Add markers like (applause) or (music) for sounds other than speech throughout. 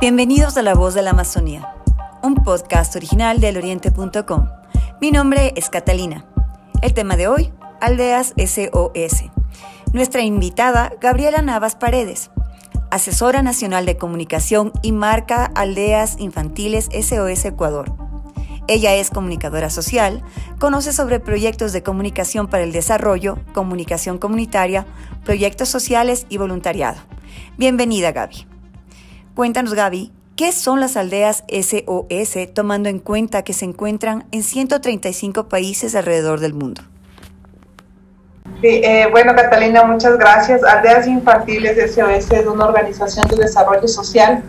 Bienvenidos a La Voz de la Amazonía, un podcast original del oriente.com. Mi nombre es Catalina. El tema de hoy, Aldeas SOS. Nuestra invitada, Gabriela Navas Paredes, asesora nacional de comunicación y marca Aldeas Infantiles SOS Ecuador. Ella es comunicadora social, conoce sobre proyectos de comunicación para el desarrollo, comunicación comunitaria, proyectos sociales y voluntariado. Bienvenida, Gaby. Cuéntanos, Gaby, ¿qué son las aldeas SOS tomando en cuenta que se encuentran en 135 países alrededor del mundo? Eh, bueno, Catalina, muchas gracias. Aldeas Infantiles SOS es una organización de desarrollo social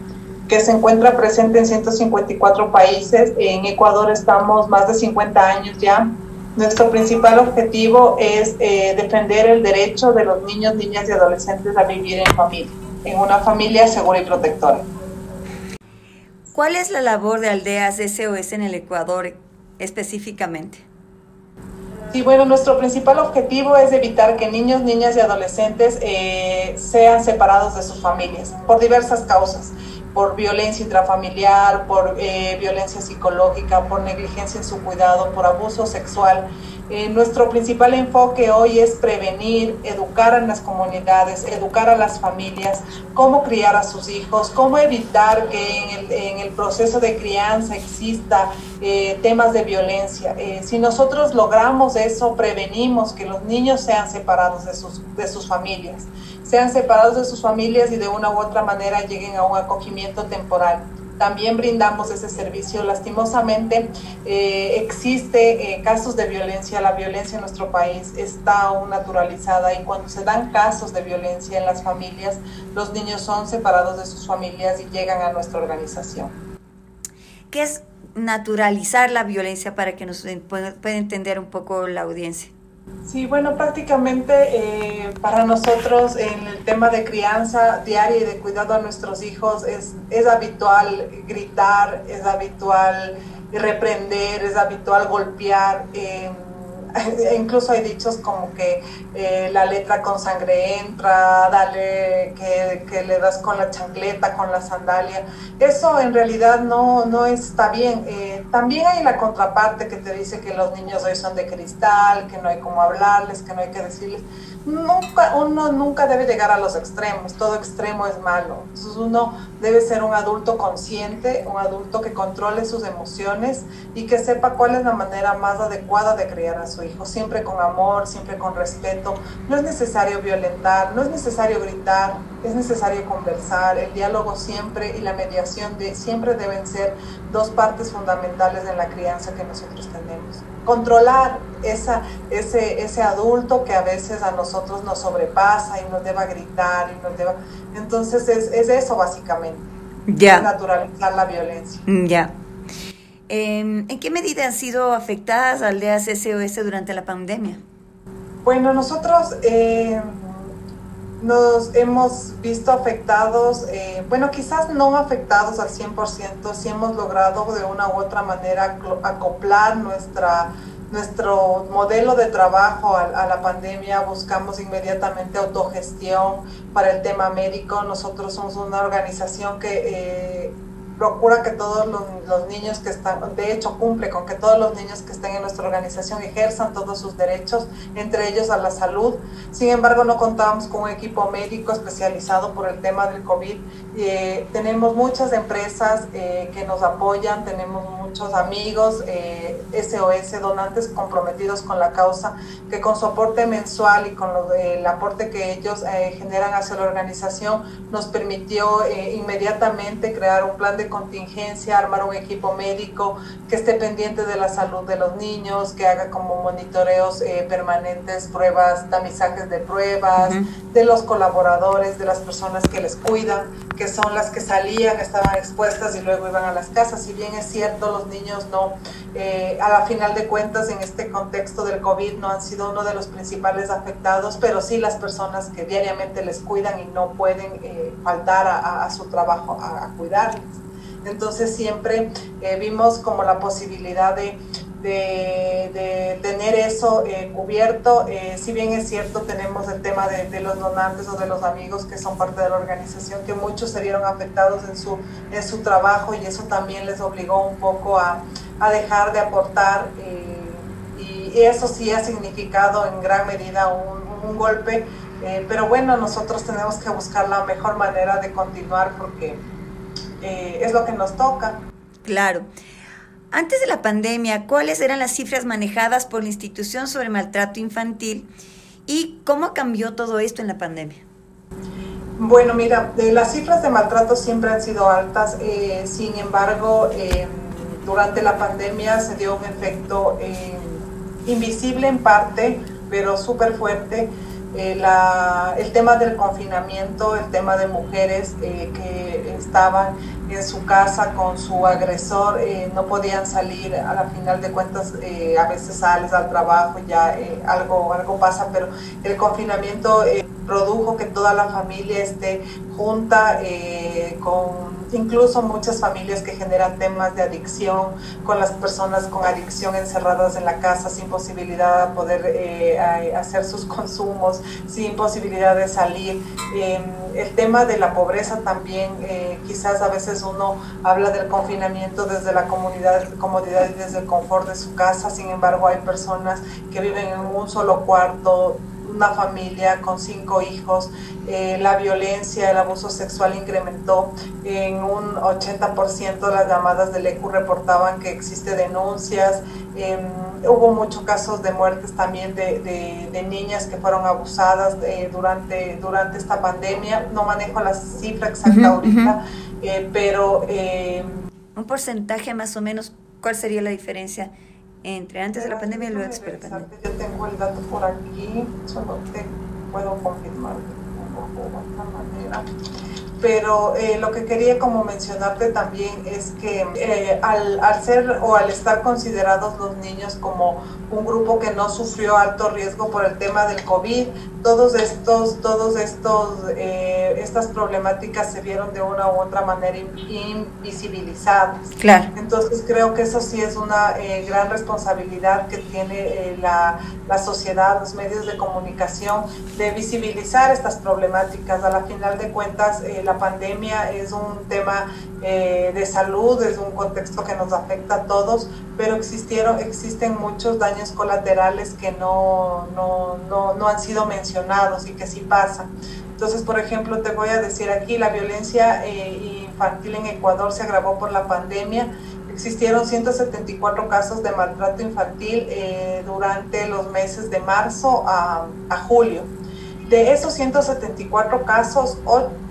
que se encuentra presente en 154 países. En Ecuador estamos más de 50 años ya. Nuestro principal objetivo es eh, defender el derecho de los niños, niñas y adolescentes a vivir en familia en una familia segura y protectora. ¿Cuál es la labor de Aldeas SOS en el Ecuador específicamente? Sí, bueno, nuestro principal objetivo es evitar que niños, niñas y adolescentes eh, sean separados de sus familias por diversas causas por violencia intrafamiliar, por eh, violencia psicológica, por negligencia en su cuidado, por abuso sexual. Eh, nuestro principal enfoque hoy es prevenir, educar a las comunidades, educar a las familias, cómo criar a sus hijos, cómo evitar que en el, proceso de crianza exista eh, temas de violencia. Eh, si nosotros logramos eso, prevenimos que los niños sean separados de sus, de sus familias, sean separados de sus familias y de una u otra manera lleguen a un acogimiento temporal también brindamos ese servicio. Lastimosamente eh, existe eh, casos de violencia, la violencia en nuestro país está aún naturalizada y cuando se dan casos de violencia en las familias, los niños son separados de sus familias y llegan a nuestra organización. ¿Qué es naturalizar la violencia para que nos pueda entender un poco la audiencia? Sí, bueno, prácticamente eh, para nosotros en el tema de crianza diaria y de cuidado a nuestros hijos es, es habitual gritar, es habitual reprender, es habitual golpear. Eh, (laughs) incluso hay dichos como que eh, la letra con sangre entra, dale que, le das con la chancleta, con la sandalia. Eso en realidad no, no está bien. Eh, también hay la contraparte que te dice que los niños hoy son de cristal, que no hay cómo hablarles, que no hay que decirles nunca, uno nunca debe llegar a los extremos, todo extremo es malo. Entonces uno debe ser un adulto consciente, un adulto que controle sus emociones y que sepa cuál es la manera más adecuada de criar a su hijo, siempre con amor, siempre con respeto. No es necesario violentar, no es necesario gritar, es necesario conversar, el diálogo siempre y la mediación de, siempre deben ser dos partes fundamentales en la crianza que nosotros tenemos. Controlar esa, ese, ese adulto que a veces a nosotros nos sobrepasa y nos deba gritar y nos deba... Entonces es, es eso básicamente. Ya. Naturalizar la violencia. Mm, ya. Em, ¿En qué medida han sido afectadas aldeas SOS durante la pandemia? Bueno, nosotros eh, nos hemos visto afectados, eh, bueno, quizás no afectados al 100%, si hemos logrado de una u otra manera acoplar nuestra, nuestro modelo de trabajo a, la pandemia, buscamos inmediatamente autogestión para el tema médico. Nosotros somos una organización que... Eh, procura que todos los, niños que están, de hecho cumple con que todos los niños que estén en nuestra organización ejerzan todos sus derechos, entre ellos a la salud. Sin embargo, no contamos con un equipo médico especializado por el tema del COVID. Eh, tenemos muchas empresas eh, que nos apoyan, tenemos muchos amigos, SOS, eh, donantes comprometidos con la causa, que con su aporte mensual y con el aporte que ellos generan hacia la organización, nos permitió inmediatamente crear un plan de contingencia, armar un equipo médico que esté pendiente de la salud de los niños, que haga como monitoreos eh, permanentes, pruebas, tamizajes de pruebas, de los colaboradores, de las personas que les cuidan, que son las que salían, estaban expuestas y luego iban a las casas. Si bien es cierto, los niños no, eh, a la final de cuentas, en este contexto del COVID, no han sido uno de los principales afectados, pero sí las personas que diariamente les cuidan y no pueden eh, faltar a, su trabajo a, a cuidarles. Entonces siempre eh, vimos como la posibilidad de, de, tener eso eh, cubierto. Eh, si bien es cierto, tenemos el tema de, los donantes o de los amigos que son parte de la organización, que muchos se vieron afectados en su, en su trabajo y eso también les obligó un poco a, dejar de aportar. Y eso sí ha significado en gran medida un golpe. pero bueno, nosotros tenemos que buscar la mejor manera de continuar porque es lo que nos toca. Claro. Antes de la pandemia, ¿cuáles eran las cifras manejadas por la institución sobre maltrato infantil y cómo cambió todo esto en la pandemia? Bueno, mira, las cifras de maltrato siempre han sido altas, eh, sin embargo, eh, durante la pandemia se dio un efecto eh, invisible en parte, pero súper fuerte. El tema del confinamiento, el tema de mujeres que estaban en su casa con su agresor, eh, no podían salir, a la final de cuentas eh, a veces sales al trabajo, ya eh, algo, algo pasa, pero el confinamiento produjo que toda la familia esté junta con incluso muchas familias que generan temas de adicción, con las personas con adicción encerradas en la casa sin posibilidad de poder hacer sus consumos, sin posibilidad de salir. Em, el tema de la pobreza también, quizás a veces uno habla del confinamiento desde la comodidad y desde el confort de su casa, sin embargo hay personas que viven en un solo cuarto, una familia con cinco hijos, eh, la violencia, el abuso sexual incrementó en un 80% de las llamadas del ECU reportaban que existe denuncias, em, hubo muchos casos de muertes también de, niñas que fueron abusadas eh, durante, durante esta pandemia, no manejo la cifra exacta ahorita, eh, pero... Eh, un porcentaje más o menos, ¿cuál sería la diferencia entre antes de la pandemia y luego después de la pandemia? Yo tengo el dato por aquí, solo te puedo confirmar de otra manera pero eh, lo que quería como mencionarte también es que eh, al, al, ser o al estar considerados los niños como un grupo que no sufrió alto riesgo por el tema del COVID, todos estos, todos estos, eh, estas problemáticas se vieron de una u otra manera invisibilizadas. Claro. Entonces creo que eso sí es una gran responsabilidad que tiene la, la sociedad, los medios de comunicación, de visibilizar estas problemáticas. A la final de cuentas, la la pandemia es un tema eh, de salud, es un contexto que nos afecta a todos, pero existieron, existen muchos daños colaterales que no, no, no, no han sido mencionados y que sí pasan. Entonces, por ejemplo, te voy a decir aquí, la violencia eh, infantil en Ecuador se agravó por la pandemia. Existieron 174 casos de maltrato infantil eh, durante los meses de marzo a, a julio. De esos 174 casos,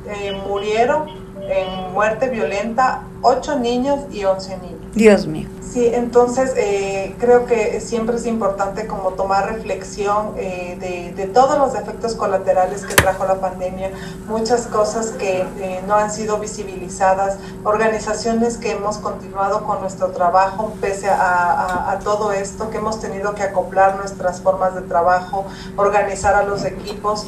eh, murieron en muerte violenta 8 niños y 11 niños. Dios mío. Sí, entonces eh, creo que siempre es importante como tomar reflexión eh, de, todos los efectos colaterales que trajo la pandemia, muchas cosas que eh, no han sido visibilizadas, organizaciones que hemos continuado con nuestro trabajo pese a, todo esto, que hemos tenido que acoplar nuestras formas de trabajo, organizar a los equipos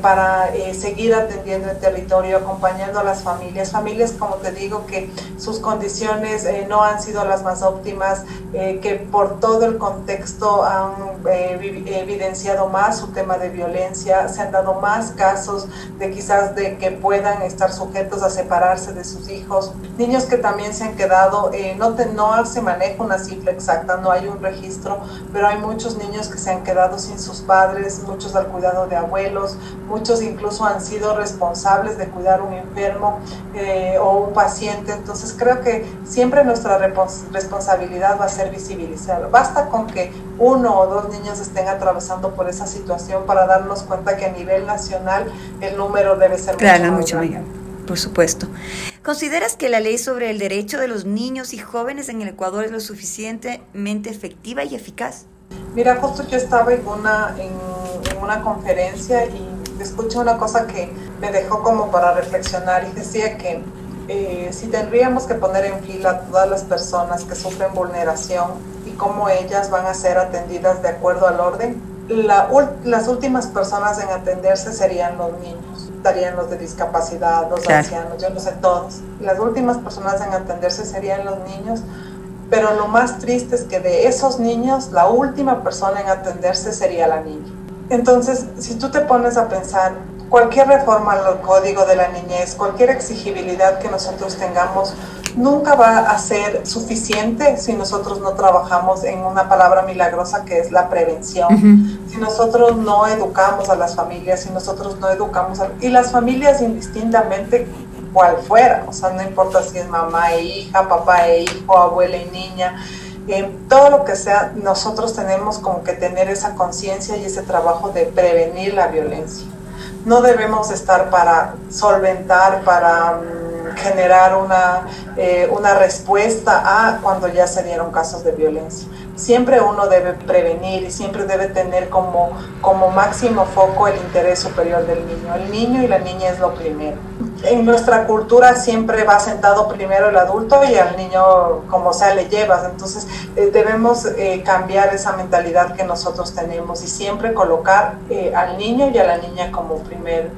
para seguir atendiendo el territorio, acompañando a las familias, familias como te digo que sus condiciones no han sido las más óptimas eh, que por todo el contexto han eh, evidenciado más su tema de violencia, se han dado más casos de quizás de que puedan estar sujetos a separarse de sus hijos, niños que también se han quedado, eh, no, no se maneja una cifra exacta, no hay un registro, pero hay muchos niños que se han quedado sin sus padres, muchos al cuidado de abuelos, muchos incluso han sido responsables de cuidar un enfermo o un paciente, entonces creo que siempre nuestra responsabilidad va a ser visibilizado. Basta con que uno o dos niños estén atravesando por esa situación para darnos cuenta que a nivel nacional el número debe ser mucho, mayor. Por supuesto. ¿Consideras que la ley sobre el derecho de los niños y jóvenes en el Ecuador es lo suficientemente efectiva y eficaz? Mira, justo yo estaba en una, en, una conferencia y escuché una cosa que me dejó como para reflexionar y decía que eh, si tendríamos que poner en fila a todas las personas que sufren vulneración y cómo ellas van a ser atendidas de acuerdo al orden, las últimas personas en atenderse serían los niños, estarían los de discapacidad, los ancianos, yo no sé todos. Las últimas personas en atenderse serían los niños pero lo más triste es que de esos niños la última persona en atenderse sería la niña. Entonces, si tú te pones a pensar, cualquier reforma al código de la niñez, cualquier exigibilidad que nosotros tengamos, nunca va a ser suficiente si nosotros no trabajamos en una palabra milagrosa que es la prevención. Si nosotros no educamos a las familias, si nosotros no educamos a... Y las familias indistintamente cual fuera, o sea, no importa si es mamá e hija, papá e hijo, abuela y niña, en todo lo que sea, nosotros tenemos como que tener esa conciencia y ese trabajo de prevenir la violencia. No debemos estar para solventar, para mm, generar una, eh, una respuesta a cuando ya se dieron casos de violencia siempre uno debe prevenir y siempre debe tener como, como máximo foco el interés superior del niño. El niño y la niña es lo primero. En nuestra cultura siempre va sentado primero el adulto y al niño como sea le llevas. Entonces eh, debemos eh, cambiar esa mentalidad que nosotros tenemos y siempre colocar eh, al niño y a la niña como primer,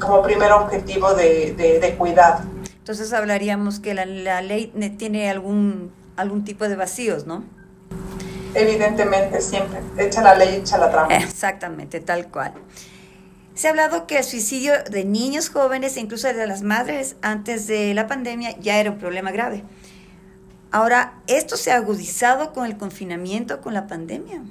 como primer objetivo de, de, cuidado. Entonces hablaríamos que la, la ley tiene algún algún tipo de vacíos, ¿no? Evidentemente, siempre. Echa la ley, echa la trampa. Exactamente, tal cual. Se ha hablado que el suicidio de niños jóvenes e incluso de las madres antes de la pandemia ya era un problema grave. Ahora, ¿esto se ha agudizado con el confinamiento, con la pandemia?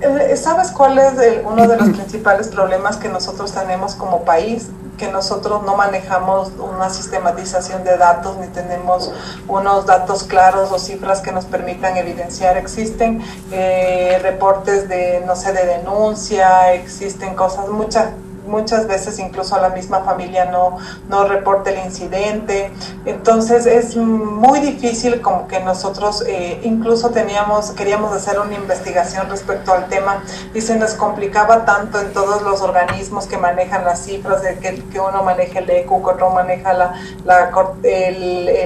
Eh, ¿Sabes cuál es uno de los principales problemas que nosotros tenemos como país? Que nosotros no manejamos una sistematización de datos ni tenemos unos datos claros o cifras que nos permitan evidenciar. Existen eh, reportes de, no sé, de denuncia, existen cosas, muchas muchas veces incluso la misma familia no, no reporta el incidente. Entonces es muy difícil como que nosotros eh, incluso teníamos, queríamos hacer una investigación respecto al tema y se nos complicaba tanto en todos los organismos que manejan las cifras, de que, que uno maneja el ECU, que otro maneja la, la,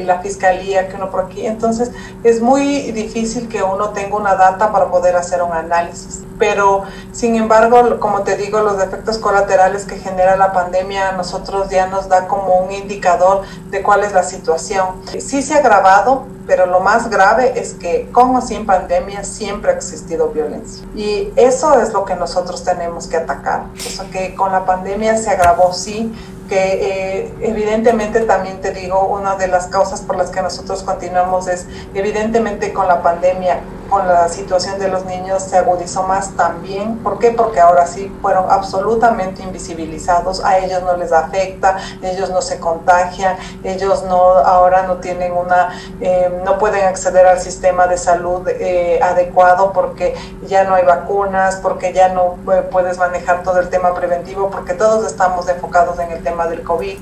la fiscalía, que uno por aquí. Entonces es muy difícil que uno tenga una data para poder hacer un análisis. Pero sin embargo, como te digo, los efectos colaterales que genera la pandemia a nosotros ya nos da como un indicador de cuál es la situación. Sí se ha agravado, pero lo más grave es que con o sin pandemia siempre ha existido violencia. Y eso es lo que nosotros tenemos que atacar. O sea que con la pandemia se agravó, sí, que eh, evidentemente también te digo, una de las causas por las que nosotros continuamos es, evidentemente con la pandemia, con la situación de los niños se agudizó más también. ¿Por qué? Porque ahora sí fueron absolutamente invisibilizados, a ellos no les afecta, ellos no se contagian, ellos no ahora no tienen una, eh, no pueden acceder al sistema de salud eh, adecuado porque ya no hay vacunas, porque ya no puedes manejar todo el tema preventivo, porque todos estamos enfocados en el tema del COVID.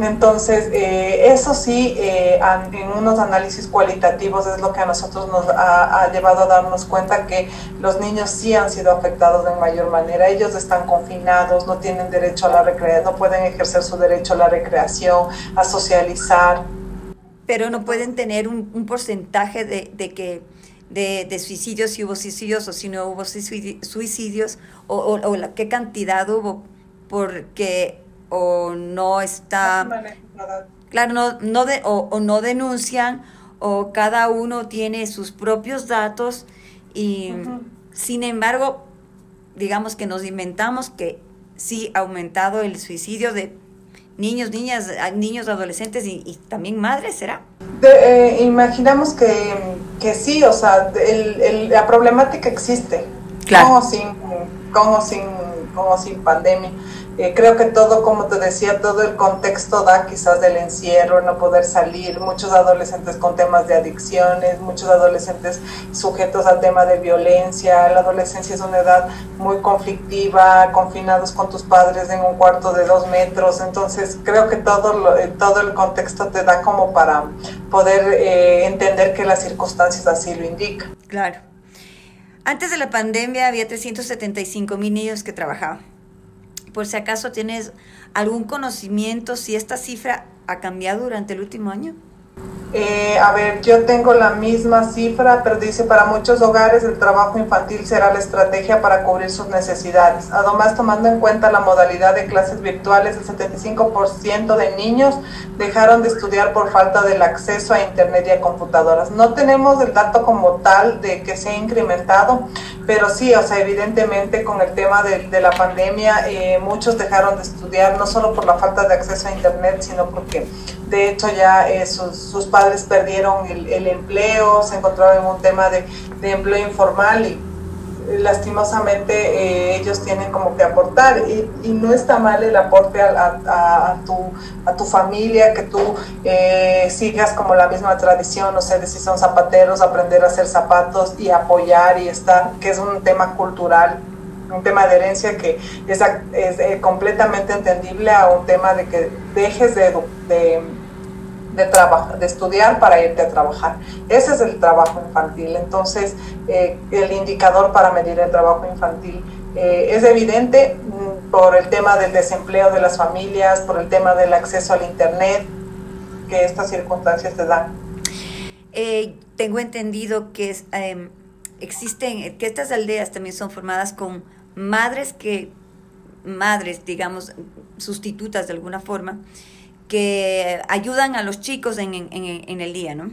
Entonces, eh, eso sí, eh, en unos análisis cualitativos es lo que a nosotros nos ha, llevado a darnos cuenta que los niños sí han sido afectados de mayor manera. Ellos están confinados, no tienen derecho a la recreación, no pueden ejercer su derecho a la recreación, a socializar. Pero no pueden tener un, porcentaje de, que de, suicidios, si hubo suicidios o si no hubo suicidios, o, la, qué cantidad hubo, porque o no está, claro, no, no de, o, no denuncian o cada uno tiene sus propios datos y sin embargo, digamos que nos inventamos que sí ha aumentado el suicidio de niños, niñas, niños, adolescentes y, también madres, ¿será? Eh, imaginamos que, que, sí, o sea, el, la problemática existe, claro. como sin, como sin, como sin pandemia. Eh, creo que todo, como te decía, todo el contexto da quizás del encierro, no poder salir, muchos adolescentes con temas de adicciones, muchos adolescentes sujetos al tema de violencia. La adolescencia es una edad muy conflictiva, confinados con tus padres en un cuarto de dos metros. Entonces, creo que todo, eh, todo el contexto te da como para poder eh, entender que las circunstancias así lo indican. Claro. Antes de la pandemia había 375 mil niños que trabajaban por si acaso tienes algún conocimiento si esta cifra ha cambiado durante el último año. Eh, a ver, yo tengo la misma cifra, pero dice, para muchos hogares el trabajo infantil será la estrategia para cubrir sus necesidades. Además, tomando en cuenta la modalidad de clases virtuales, el 75% de niños dejaron de estudiar por falta del acceso a Internet y a computadoras. No tenemos el dato como tal de que se ha incrementado, pero sí, o sea, evidentemente con el tema de, la pandemia, eh, muchos dejaron de estudiar, no solo por la falta de acceso a Internet, sino porque de hecho ya eh, sus, padres perdieron el, empleo, se encontraban en un tema de, empleo informal y eh, lastimosamente eh, ellos tienen como que aportar. Y, no está mal el aporte a, tu, a tu familia, que tú sigas como la misma tradición, no sé, si son zapateros, aprender a hacer zapatos y apoyar y estar, que es un tema cultural un tema de herencia que es, es completamente entendible a un tema de que dejes de, de de, de estudiar para irte a trabajar. Ese es el trabajo infantil. Entonces, eh, el indicador para medir el trabajo infantil eh, es evidente mm, por el tema del desempleo de las familias, por el tema del acceso al Internet, que estas circunstancias te dan. Eh, tengo entendido que em, existen, que estas aldeas también son formadas con madres que, madres, digamos, sustitutas de alguna forma, que ayudan a los chicos en, el día, ¿no?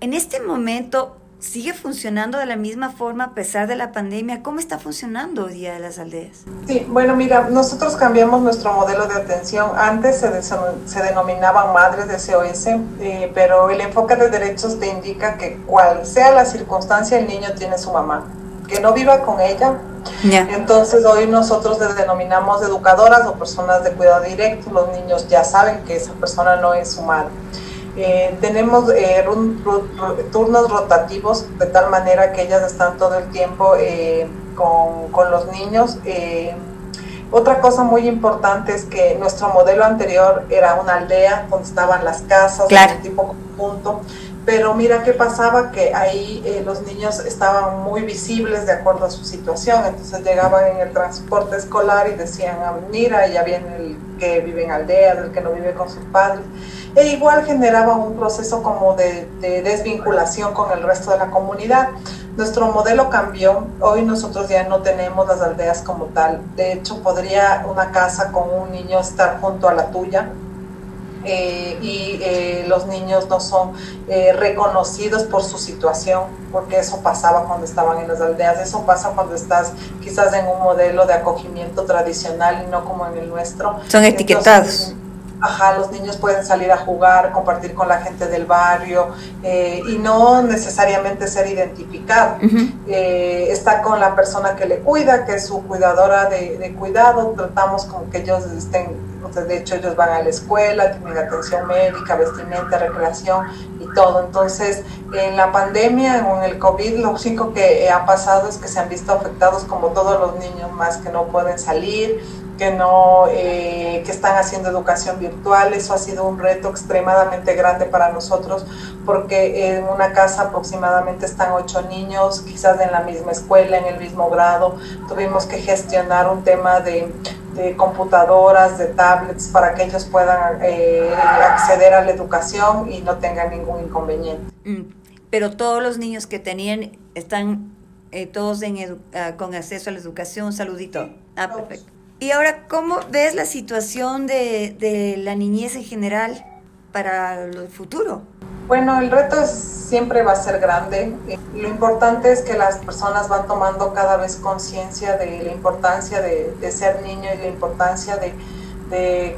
En este momento, ¿sigue funcionando de la misma forma a pesar de la pandemia? ¿Cómo está funcionando día de las aldeas? Sí, bueno, mira, nosotros cambiamos nuestro modelo de atención. Antes se, se denominaban madres de COS, eh, pero el enfoque de derechos te indica que cual sea la circunstancia, el niño tiene su mamá. Que no viva con ella, entonces hoy nosotros les denominamos educadoras o personas de cuidado directo. Los niños ya saben que esa persona no es su madre. Eh, tenemos eh, turnos rotativos de tal manera que ellas están todo el tiempo eh, con, con, los niños. otra cosa muy importante es que nuestro modelo anterior era una aldea donde estaban las casas, claro. tipo conjunto pero mira qué pasaba, que ahí eh, los niños estaban muy visibles de acuerdo a su situación, entonces llegaban en el transporte escolar y decían, ah, mira, ya viene el que vive en aldeas, el que no vive con sus padres, e igual generaba un proceso como de, de desvinculación con el resto de la comunidad. Nuestro modelo cambió, hoy nosotros ya no tenemos las aldeas como tal, de hecho podría una casa con un niño estar junto a la tuya, eh, y eh, los niños no son eh, reconocidos por su situación, porque eso pasaba cuando estaban en las aldeas, eso pasa cuando estás quizás en un modelo de acogimiento tradicional y no como en el nuestro. Son etiquetados. Ajá, los niños pueden salir a jugar, compartir con la gente del barrio y no necesariamente ser identificado. está con la persona que le cuida, que es su cuidadora de, de cuidado, tratamos con que ellos estén de hecho, ellos van a la escuela, tienen atención médica, vestimenta, recreación y todo. Entonces, en la pandemia, en el COVID, lo único que ha pasado es que se han visto afectados como todos los niños más que no pueden salir, que no eh, que están haciendo educación virtual eso ha sido un reto extremadamente grande para nosotros porque en una casa aproximadamente están ocho niños quizás en la misma escuela en el mismo grado tuvimos que gestionar un tema de de computadoras, de tablets, para que ellos puedan eh, acceder a la educación y no tengan ningún inconveniente. Mm, pero todos los niños que tenían están eh, todos en ah, con acceso a la educación, saludito. Ah, perfecto. Y ahora, ¿cómo ves la situación de, de la niñez en general para el futuro? Bueno, el reto siempre va a ser grande. Eh, lo importante es que las personas van tomando cada vez conciencia de la importancia de, ser niño y la importancia de,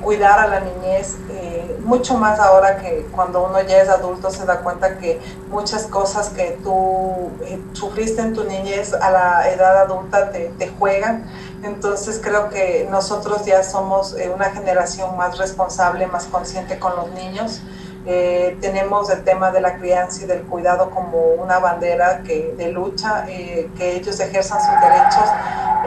cuidar a la niñez, eh, mucho más ahora que cuando uno ya es adulto se da cuenta que muchas cosas que tú eh, sufriste en tu niñez a la edad adulta te juegan. Entonces creo que nosotros ya somos una generación más responsable, más consciente con los niños. Eh, tenemos el tema de la crianza y del cuidado como una bandera que, de lucha, eh, que ellos ejerzan sus derechos.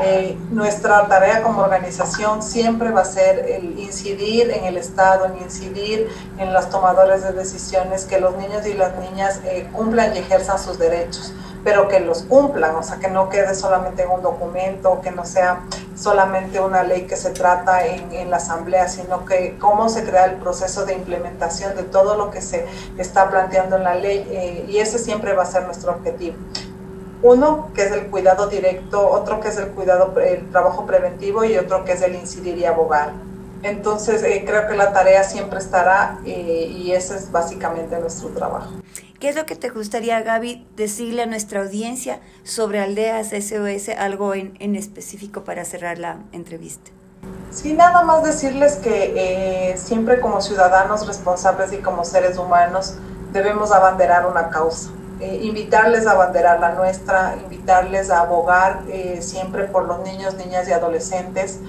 Eh, nuestra tarea como organización siempre va a ser el incidir en el Estado, en incidir en los tomadores de decisiones, que los niños y las niñas cumplan y ejerzan sus derechos pero que los cumplan, o sea, que no quede solamente en un documento, que no sea solamente una ley que se trata en, la Asamblea, sino que cómo se crea el proceso de implementación de todo lo que se está planteando en la ley eh, y ese siempre va a ser nuestro objetivo. Uno, que es el cuidado directo, otro que es el cuidado, el trabajo preventivo y otro que es el incidir y abogar. Entonces, eh, creo que la tarea siempre estará eh, y ese es básicamente nuestro trabajo. ¿Qué es lo que te gustaría, Gaby, decirle a nuestra audiencia sobre Aldeas SOS, algo en, en específico para cerrar la entrevista? Sí, nada más decirles que eh, siempre como ciudadanos responsables y como seres humanos debemos abanderar una causa. Eh, invitarles a abanderar la nuestra, invitarles a abogar eh, siempre por los niños, niñas y adolescentes,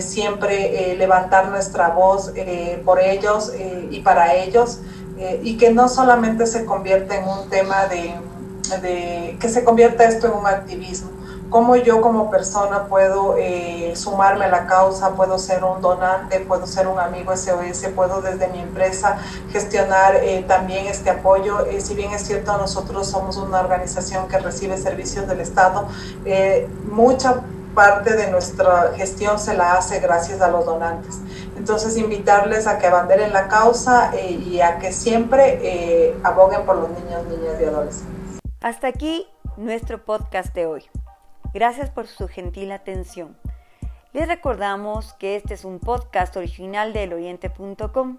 siempre levantar nuestra voz por ellos y para ellos. Eh, y que no solamente se convierta en un tema de, que se convierta esto en un activismo. Cómo yo como persona puedo eh, sumarme a la causa, puedo ser un donante, puedo ser un amigo SOS, puedo desde mi empresa gestionar eh, también este apoyo. si bien es cierto, nosotros somos una organización que recibe servicios del Estado, mucha parte de nuestra gestión se la hace gracias a los donantes. Entonces, invitarles a que abanderen la causa eh, y a que siempre eh, aboguen por los niños, niñas y adolescentes. Hasta aquí nuestro podcast de hoy. Gracias por su gentil atención. Les recordamos que este es un podcast original de eloriente.com.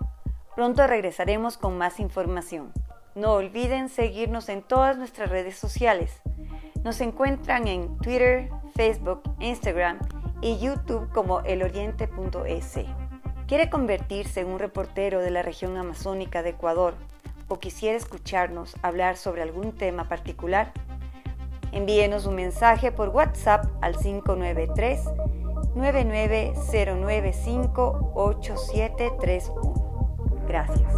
Pronto regresaremos con más información. No olviden seguirnos en todas nuestras redes sociales. Nos encuentran en Twitter, Facebook, Instagram y YouTube como eloriente.es quiere convertirse en un reportero de la región amazónica de Ecuador o quisiera escucharnos hablar sobre algún tema particular, envíenos un mensaje por WhatsApp al 593 99095873 Gracias.